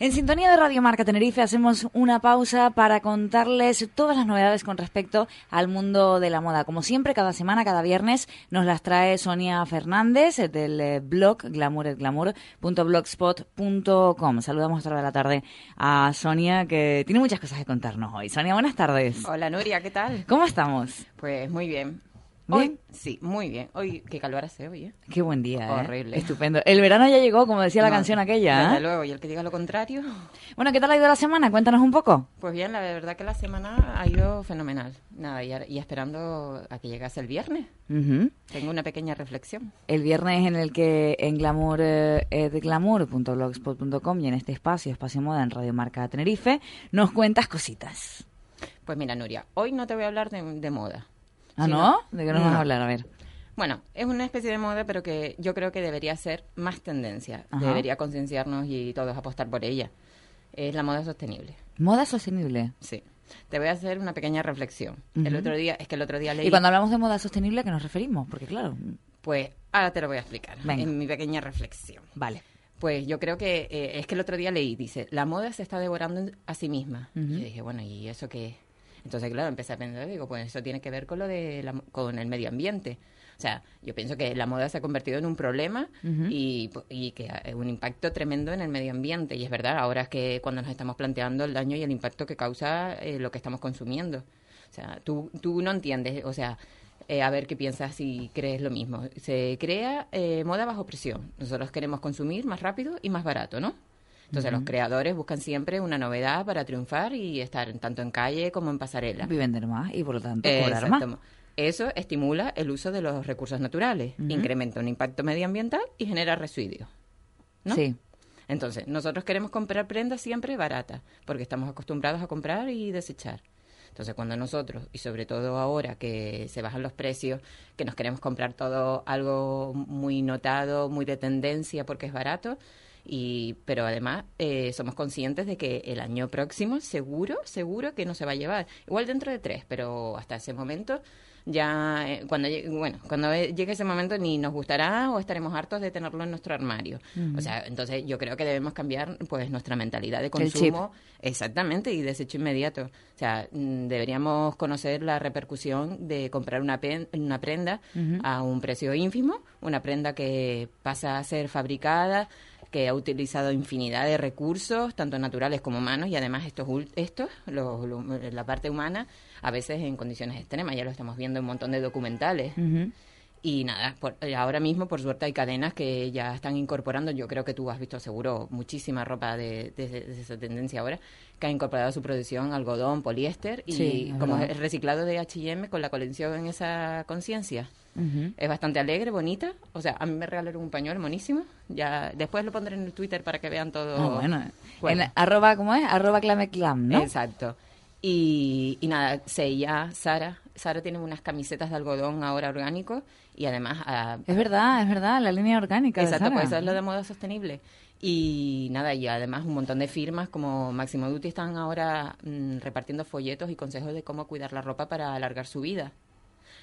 En sintonía de Radio Marca Tenerife hacemos una pausa para contarles todas las novedades con respecto al mundo de la moda. Como siempre, cada semana, cada viernes, nos las trae Sonia Fernández del eh, blog glamouretglamour.blogspot.com. Saludamos otra vez de la tarde a Sonia, que tiene muchas cosas que contarnos hoy. Sonia, buenas tardes. Hola Nuria, ¿qué tal? ¿Cómo estamos? Pues muy bien. ¿Bien? Hoy, sí, muy bien. Hoy, qué calor hace hoy, ¿eh? Qué buen día, ¿eh? Horrible. Estupendo. El verano ya llegó, como decía la canción aquella. Desde ¿eh? luego, y el que diga lo contrario. Bueno, ¿qué tal ha ido la semana? Cuéntanos un poco. Pues bien, la verdad que la semana ha ido fenomenal. Nada, y, esperando a que llegase el viernes. Tengo una pequeña reflexión. El viernes en el que en glamour, eh, eh, de glamour.blogspot.com y en este espacio, Espacio Moda en Radio Marca Tenerife, nos cuentas cositas. Pues mira, Nuria, hoy no te voy a hablar de, de moda. ¿Ah, no? ¿De qué nos vas No. a hablar? A ver. Bueno, es una especie de moda, pero que yo creo que debería ser más tendencia. Ajá. Debería concienciarnos y todos apostar por ella. Es la moda sostenible. Moda sostenible. Sí. Te voy a hacer una pequeña reflexión. El otro día, es que el otro día leí... Y cuando hablamos de moda sostenible, ¿a qué nos referimos? Porque claro, Pues ahora te lo voy a explicar Venga. en mi pequeña reflexión. vale. Pues yo creo que eh, es que el otro día leí, dice, la moda se está devorando a sí misma. Ujú. Y yo dije, bueno, ¿y eso qué? es? Entonces, claro, empecé a pensar, digo, pues eso tiene que ver con lo de la con el medio ambiente. O sea, yo pienso que la moda se ha convertido en un problema y, y que un impacto tremendo en el medio ambiente. Y es verdad, ahora es que cuando nos estamos planteando el daño y el impacto que causa eh, lo que estamos consumiendo. O sea, tú, tú no entiendes, o sea, eh, a ver qué piensas si crees lo mismo. Se crea eh, moda bajo presión. Nosotros queremos consumir más rápido y más barato, ¿no? Entonces los creadores buscan siempre una novedad para triunfar y estar tanto en calle como en pasarela. Y vender más y por lo tanto Eh, cobrar más. Eso estimula el uso de los recursos naturales, incrementa un impacto medioambiental y genera residuos. ¿no? Sí. Entonces, nosotros queremos comprar prendas siempre baratas, porque estamos acostumbrados a comprar y desechar. Entonces, cuando nosotros, y sobre todo ahora que se bajan los precios, que nos queremos comprar todo algo muy notado, muy de tendencia porque es barato, y pero además eh, somos conscientes de que el año próximo seguro, seguro que no se va a llevar. Igual dentro de tres, pero hasta ese momento ya eh, cuando llegue, bueno cuando llegue ese momento ni nos gustará o estaremos hartos de tenerlo en nuestro armario. O sea entonces yo creo que debemos cambiar pues nuestra mentalidad de consumo exactamente y desecho inmediato. O sea mm, deberíamos conocer la repercusión de comprar una pen- una prenda a un precio ínfimo una prenda que pasa a ser fabricada que ha utilizado infinidad de recursos, tanto naturales como humanos, y además estos, estos lo- lo- la parte humana, a veces en condiciones extremas, ya lo estamos viendo en un montón de documentales. Y nada, por- eh, ahora mismo, por suerte, hay cadenas que ya están incorporando, yo creo que tú has visto seguro muchísima ropa de, de- de esa tendencia ahora, que ha incorporado a su producción algodón, poliéster, y Sí, como el reciclado de H&M con la colección en esa conciencia. Es bastante alegre, bonita. O sea, a mí me regalaron un pañuelo monísimo. Ya, después lo pondré en el Twitter para que vean todo. Ah, bueno. Bueno. En arroba, ¿cómo es? Arroba clameclam, ¿no? Exacto. Y, y nada, Seiya, Sara. Sara tiene unas camisetas de algodón ahora orgánico y además... ah, Es verdad, es verdad, la línea orgánica. de Exacto, pues eso es lo de moda sostenible. Y nada, y además un montón de firmas como Máximo Duty están ahora mm, repartiendo folletos y consejos de cómo cuidar la ropa para alargar su vida.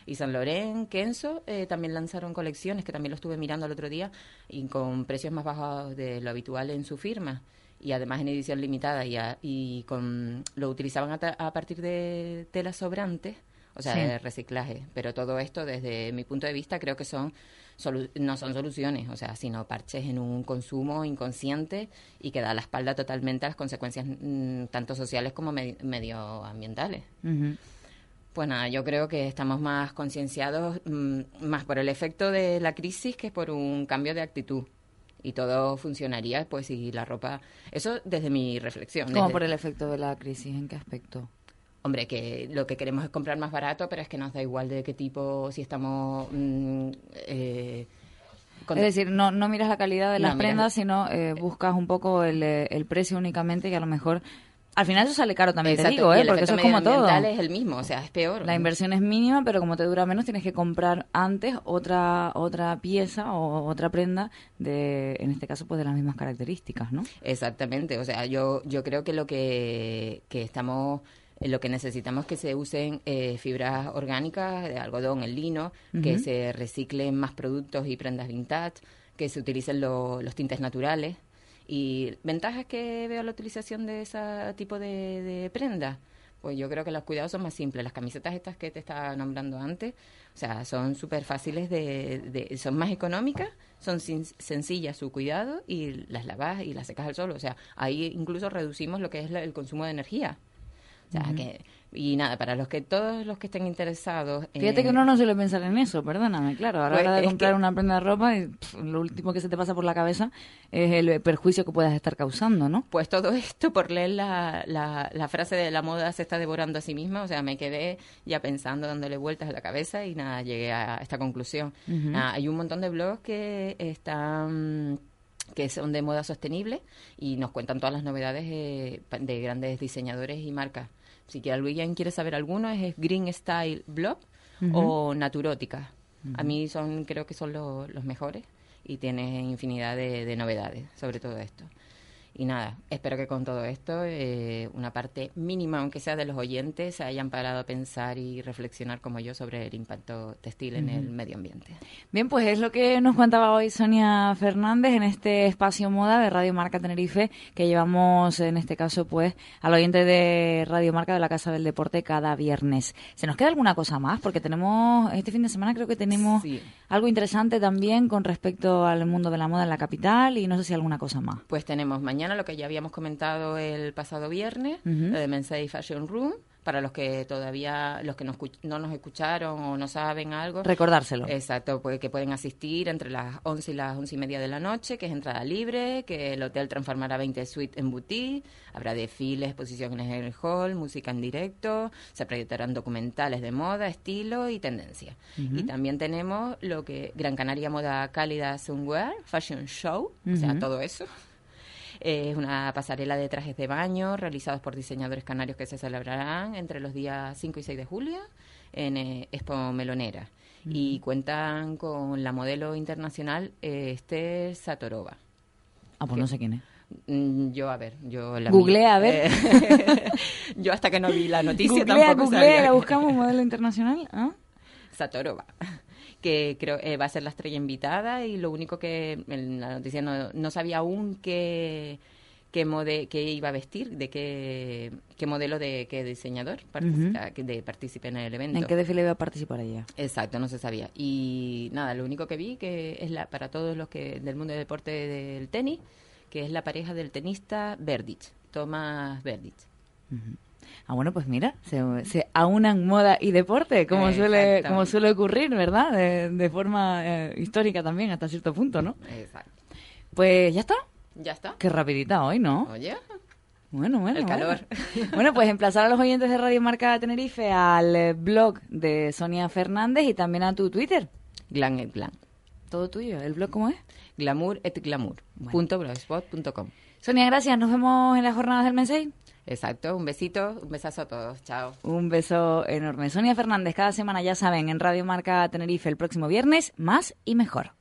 Y San Loren, Kenzo eh, también lanzaron colecciones, que también lo estuve mirando el otro día, y con precios más bajos de lo habitual en su firma. Y además en edición limitada, y, a- y con lo utilizaban a, ta- a partir de telas sobrantes, o sea, Sí. de reciclaje. Pero todo esto, desde mi punto de vista, creo que son solu- no son soluciones, o sea, sino parches en un consumo inconsciente y que da la espalda totalmente a las consecuencias mm, tanto sociales como me- medioambientales. Ujú. Pues nada, yo creo que estamos más concienciados, mm, más por el efecto de la crisis que por un cambio de actitud. Y todo funcionaría, pues, si la ropa... Eso desde mi reflexión. Como desde- por el efecto de la crisis, ¿en qué aspecto? Hombre, que lo que queremos es comprar más barato, pero es que nos da igual de qué tipo, si estamos... mm, eh, con- Es decir, no, no miras la calidad de No, las prendas, sino eh, buscas un poco el, eh, el precio únicamente, que a lo mejor... Al final eso sale caro también, te digo, y ¿eh? el porque eso es como todo. es el mismo, o sea, es peor. La inversión es mínima, pero como te dura menos, tienes que comprar antes otra otra pieza o otra prenda de, en este caso, pues de las mismas características, ¿no? Exactamente, o sea, yo, yo creo que lo que, que estamos, eh, lo que necesitamos es que se usen eh, fibras orgánicas, de algodón, el lino, que se reciclen más productos y prendas vintage, que se utilicen lo- los tintes naturales Y ventajas que veo la utilización de ese tipo de, de prenda. Pues yo creo que los cuidados son más simples. Las camisetas estas que te estaba nombrando antes, o sea, son súper fáciles de, de, son más económicas, son sencillas su cuidado y las lavas y las secas al sol. O sea, ahí incluso reducimos lo que es el consumo de energía. O sea, que y nada, para los que todos los que estén interesados. Fíjate que uno no suele pensar en eso, perdóname, claro. A la pues hora de comprar una prenda de ropa, y, lo último que se te pasa por la cabeza es el perjuicio que puedas estar causando, ¿no? Pues todo esto, por leer la, la, frase de la moda se está devorando a sí misma, o sea, me quedé ya pensando, dándole vueltas a la cabeza y nada, llegué a esta conclusión. hay un montón de blogs que están que son de moda sostenible y nos cuentan todas las novedades eh, de grandes diseñadores y marcas. Si que alguien quiere saber alguno, es Green Style Blog o Naturótica. A mí son, creo que son los mejores y tiene infinidad de novedades sobre todo esto. Y nada, espero que con todo esto, eh, una parte mínima, aunque sea de los oyentes, se hayan parado a pensar y reflexionar como yo sobre el impacto textil en el medio ambiente. Bien, pues es lo que nos contaba hoy Sonia Fernández en este espacio moda de Radio Marca Tenerife, que llevamos en este caso pues al oyente de Radio Marca de la Casa del Deporte cada viernes. ¿Se nos queda alguna cosa más? Porque tenemos, este fin de semana creo que tenemos algo interesante también con respecto al mundo de la moda en la capital y no sé si alguna cosa más. Pues tenemos mañana lo que ya habíamos comentado el pasado viernes, lo de Mensaje Fashion Room, para los que todavía, los que no, no, nos escucharon o no saben algo. Recordárselo. Exacto, pues que pueden asistir entre las 11 y las 11 y media de la noche, que es entrada libre, que el hotel transformará 20 suites en boutique, habrá desfiles, exposiciones en el hall, música en directo, se proyectarán documentales de moda, estilo y tendencia. Y también tenemos lo que Gran Canaria Moda Cálida Sunwear, Fashion Show, o sea, todo eso. Es una pasarela de trajes de baño realizados por diseñadores canarios que se celebrarán entre los días 5 y 6 de julio en eh, Expo Melonera. Y cuentan con la modelo internacional eh, Esther Satorova. Ah, pues no sé quién es. Mm, yo, a ver, yo la Google, a ver. Eh, yo hasta que no vi la noticia tampoco Googlea, la buscamos modelo internacional. ¿ah? Satorova que creo eh, va a ser la estrella invitada y lo único que en la noticia no, no sabía aún qué qué, mode, qué iba a vestir, de qué, qué modelo de qué diseñador de participe en el evento. ¿En qué desfile iba a participar ella? Exacto, no se sabía. Y nada, lo único que vi que es la para todos los que del mundo del deporte del tenis, que es la pareja del tenista Verdich, Tomás Verdich. Ah, bueno, pues mira, se, se aunan moda y deporte, como suele como suele ocurrir, ¿verdad? De, forma eh, histórica también, hasta cierto punto, ¿no? Exacto. Pues ya está. Ya está. Qué rapidita hoy, ¿no? Oye. Bueno, bueno. El calor. Bueno. pues emplazar a los oyentes de Radio Marca Tenerife al eh, blog de Sonia Fernández y también a tu Twitter. Glam et Glam. Todo tuyo. ¿El blog cómo es? Glamour et Glamour. Punto Sonia, gracias. Nos vemos en las jornadas del Mensei. Exacto, un besito, un besazo a todos, chao. Un beso enorme. Sonia Fernández, cada semana ya saben, en Radio Marca Tenerife el próximo viernes, más y mejor.